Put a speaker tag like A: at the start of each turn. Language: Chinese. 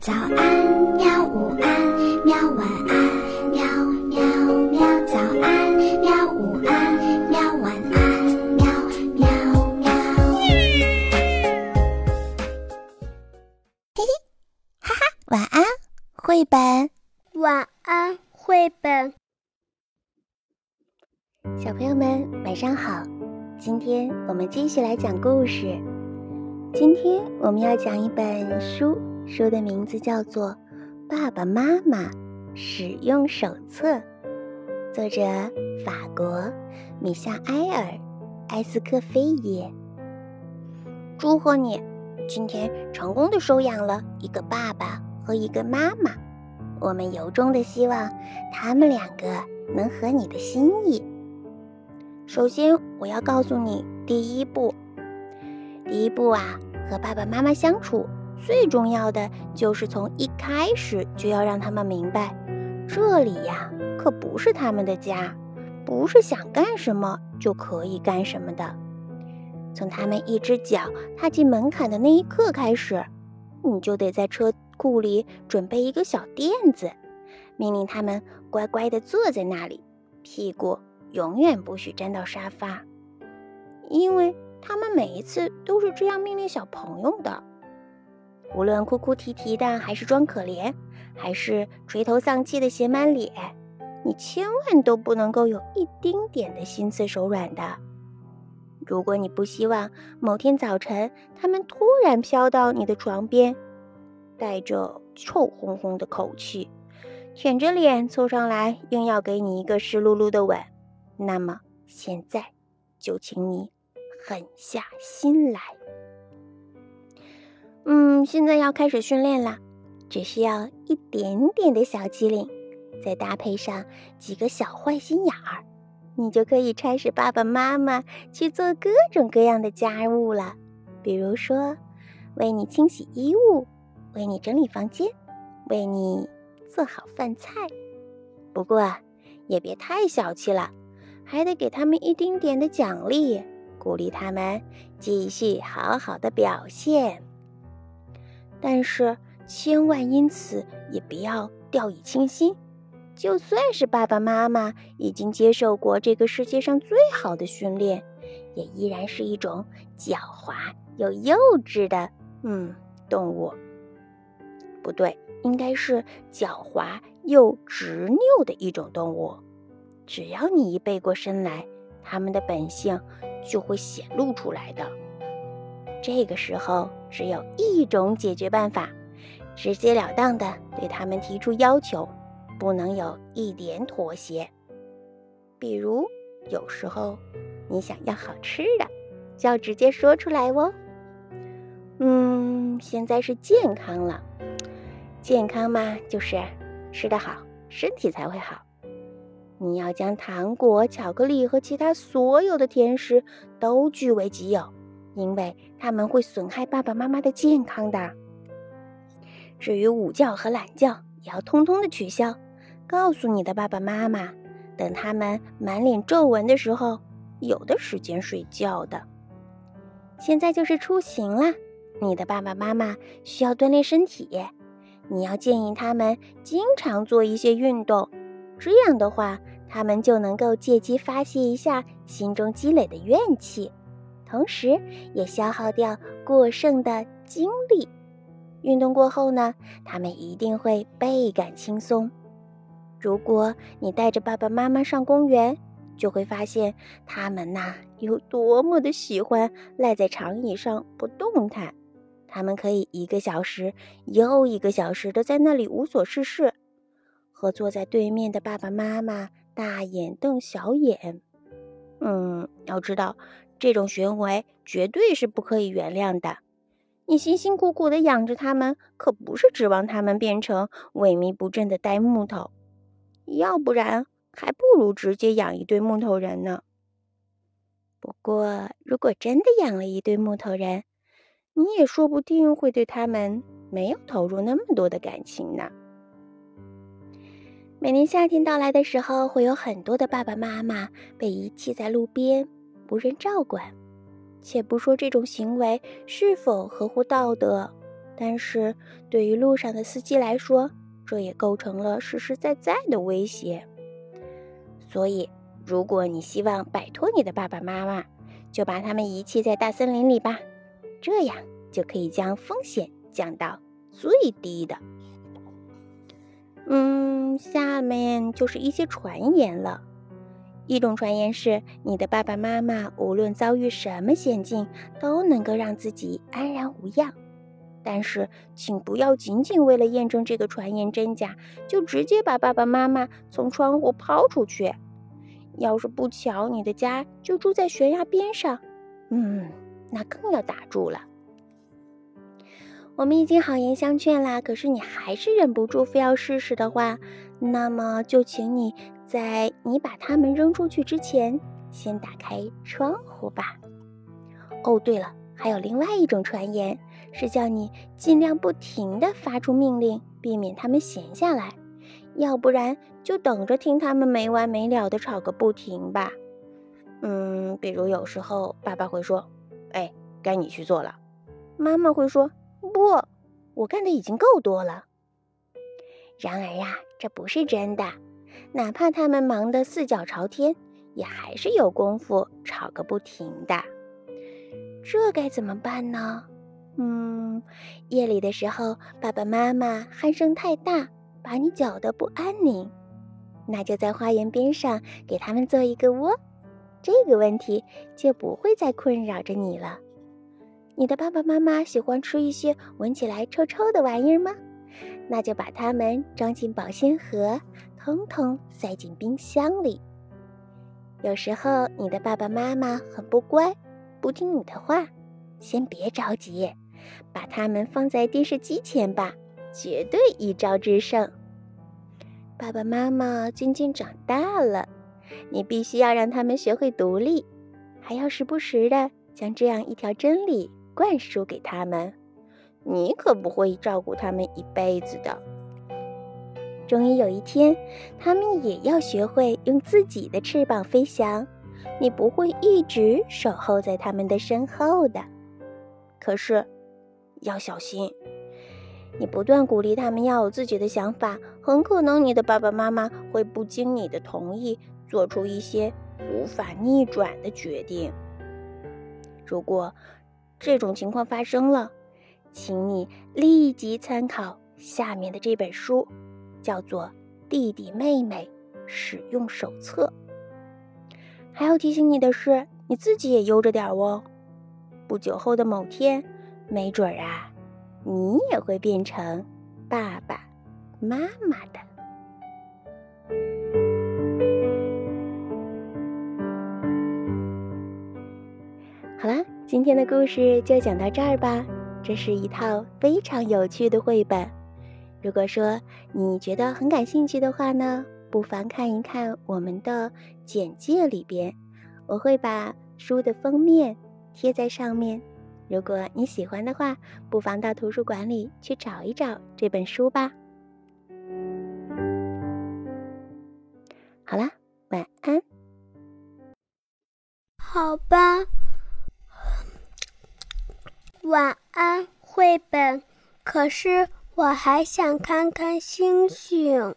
A: 早安，喵！午安，喵！晚安，喵喵喵！早安，喵！午安，喵！晚安，喵喵喵！嘿嘿，哈哈，晚安，绘本。
B: 晚安，绘本。
A: 小朋友们，晚上好！今天我们继续来讲故事。今天我们要讲一本书。书的名字叫做《爸爸妈妈使用手册》，作者法国米夏埃尔·埃斯科菲耶。祝贺你，今天成功的收养了一个爸爸和一个妈妈。我们由衷的希望他们两个能合你的心意。首先，我要告诉你第一步。第一步啊，和爸爸妈妈相处。最重要的就是从一开始就要让他们明白，这里呀可不是他们的家，不是想干什么就可以干什么的。从他们一只脚踏进门槛的那一刻开始，你就得在车库里准备一个小垫子，命令他们乖乖地坐在那里，屁股永远不许沾到沙发，因为他们每一次都是这样命令小朋友的。无论哭哭啼啼的，还是装可怜，还是垂头丧气的写满脸，你千万都不能够有一丁点的心慈手软的。如果你不希望某天早晨他们突然飘到你的床边，带着臭烘烘的口气，舔着脸凑上来，硬要给你一个湿漉漉的吻，那么现在就请你狠下心来。现在要开始训练了，只需要一点点的小机灵，再搭配上几个小坏心眼儿，你就可以差使爸爸妈妈去做各种各样的家务了。比如说，为你清洗衣物，为你整理房间，为你做好饭菜。不过也别太小气了，还得给他们一丁点的奖励，鼓励他们继续好好的表现。但是千万因此也不要掉以轻心，就算是爸爸妈妈已经接受过这个世界上最好的训练，也依然是一种狡猾又幼稚的嗯动物。不对，应该是狡猾又执拗的一种动物。只要你一背过身来，他们的本性就会显露出来的。这个时候只有一种解决办法，直截了当的对他们提出要求，不能有一点妥协。比如，有时候你想要好吃的，就要直接说出来哦。嗯，现在是健康了，健康嘛，就是吃得好，身体才会好。你要将糖果、巧克力和其他所有的甜食都据为己有。因为他们会损害爸爸妈妈的健康的。至于午觉和懒觉，也要通通的取消。告诉你的爸爸妈妈，等他们满脸皱纹的时候，有的时间睡觉的。现在就是出行了，你的爸爸妈妈需要锻炼身体，你要建议他们经常做一些运动，这样的话，他们就能够借机发泄一下心中积累的怨气。同时，也消耗掉过剩的精力。运动过后呢，他们一定会倍感轻松。如果你带着爸爸妈妈上公园，就会发现他们呐有多么的喜欢赖在长椅上不动弹。他们可以一个小时又一个小时的在那里无所事事，和坐在对面的爸爸妈妈大眼瞪小眼。嗯，要知道。这种行为绝对是不可以原谅的。你辛辛苦苦的养着他们，可不是指望他们变成萎靡不振的呆木头，要不然还不如直接养一堆木头人呢。不过，如果真的养了一堆木头人，你也说不定会对他们没有投入那么多的感情呢。每年夏天到来的时候，会有很多的爸爸妈妈被遗弃在路边。无人照管，且不说这种行为是否合乎道德，但是对于路上的司机来说，这也构成了实实在在的威胁。所以，如果你希望摆脱你的爸爸妈妈，就把他们遗弃在大森林里吧，这样就可以将风险降到最低的。嗯，下面就是一些传言了。一种传言是，你的爸爸妈妈无论遭遇什么险境，都能够让自己安然无恙。但是，请不要仅仅为了验证这个传言真假，就直接把爸爸妈妈从窗户抛出去。要是不巧你的家就住在悬崖边上，嗯，那更要打住了。我们已经好言相劝啦，可是你还是忍不住非要试试的话，那么就请你在你把它们扔出去之前，先打开窗户吧。哦，对了，还有另外一种传言。是叫你尽量不停地发出命令，避免他们闲下来，要不然就等着听他们没完没了地吵个不停吧。嗯，比如有时候爸爸会说：“哎，该你去做了。”妈妈会说：“不，我干的已经够多了。”然而呀，这不是真的，哪怕他们忙得四脚朝天，也还是有功夫吵个不停的。这该怎么办呢？嗯，夜里的时候，爸爸妈妈鼾声太大，把你搅得不安宁，那就在花园边上给他们做一个窝，这个问题就不会再困扰着你了。你的爸爸妈妈喜欢吃一些闻起来臭臭的玩意儿吗？那就把它们装进保鲜盒，通通塞进冰箱里。有时候你的爸爸妈妈很不乖，不听你的话，先别着急。把它们放在电视机前吧，绝对一招制胜。爸爸妈妈渐渐长大了，你必须要让他们学会独立，还要时不时的将这样一条真理灌输给他们。你可不会照顾他们一辈子的。终于有一天，他们也要学会用自己的翅膀飞翔，你不会一直守候在他们的身后的。可是。要小心，你不断鼓励他们要有自己的想法，很可能你的爸爸妈妈会不经你的同意做出一些无法逆转的决定。如果这种情况发生了，请你立即参考下面的这本书，叫做《弟弟妹妹使用手册》。还要提醒你的是，你自己也悠着点哦。不久后的某天。没准儿啊，你也会变成爸爸妈妈的。好啦，今天的故事就讲到这儿吧。这是一套非常有趣的绘本。如果说你觉得很感兴趣的话呢，不妨看一看我们的简介里边，我会把书的封面贴在上面。如果你喜欢的话，不妨到图书馆里去找一找这本书吧。好啦，晚安。
B: 好吧，晚安，绘本。可是我还想看看星星。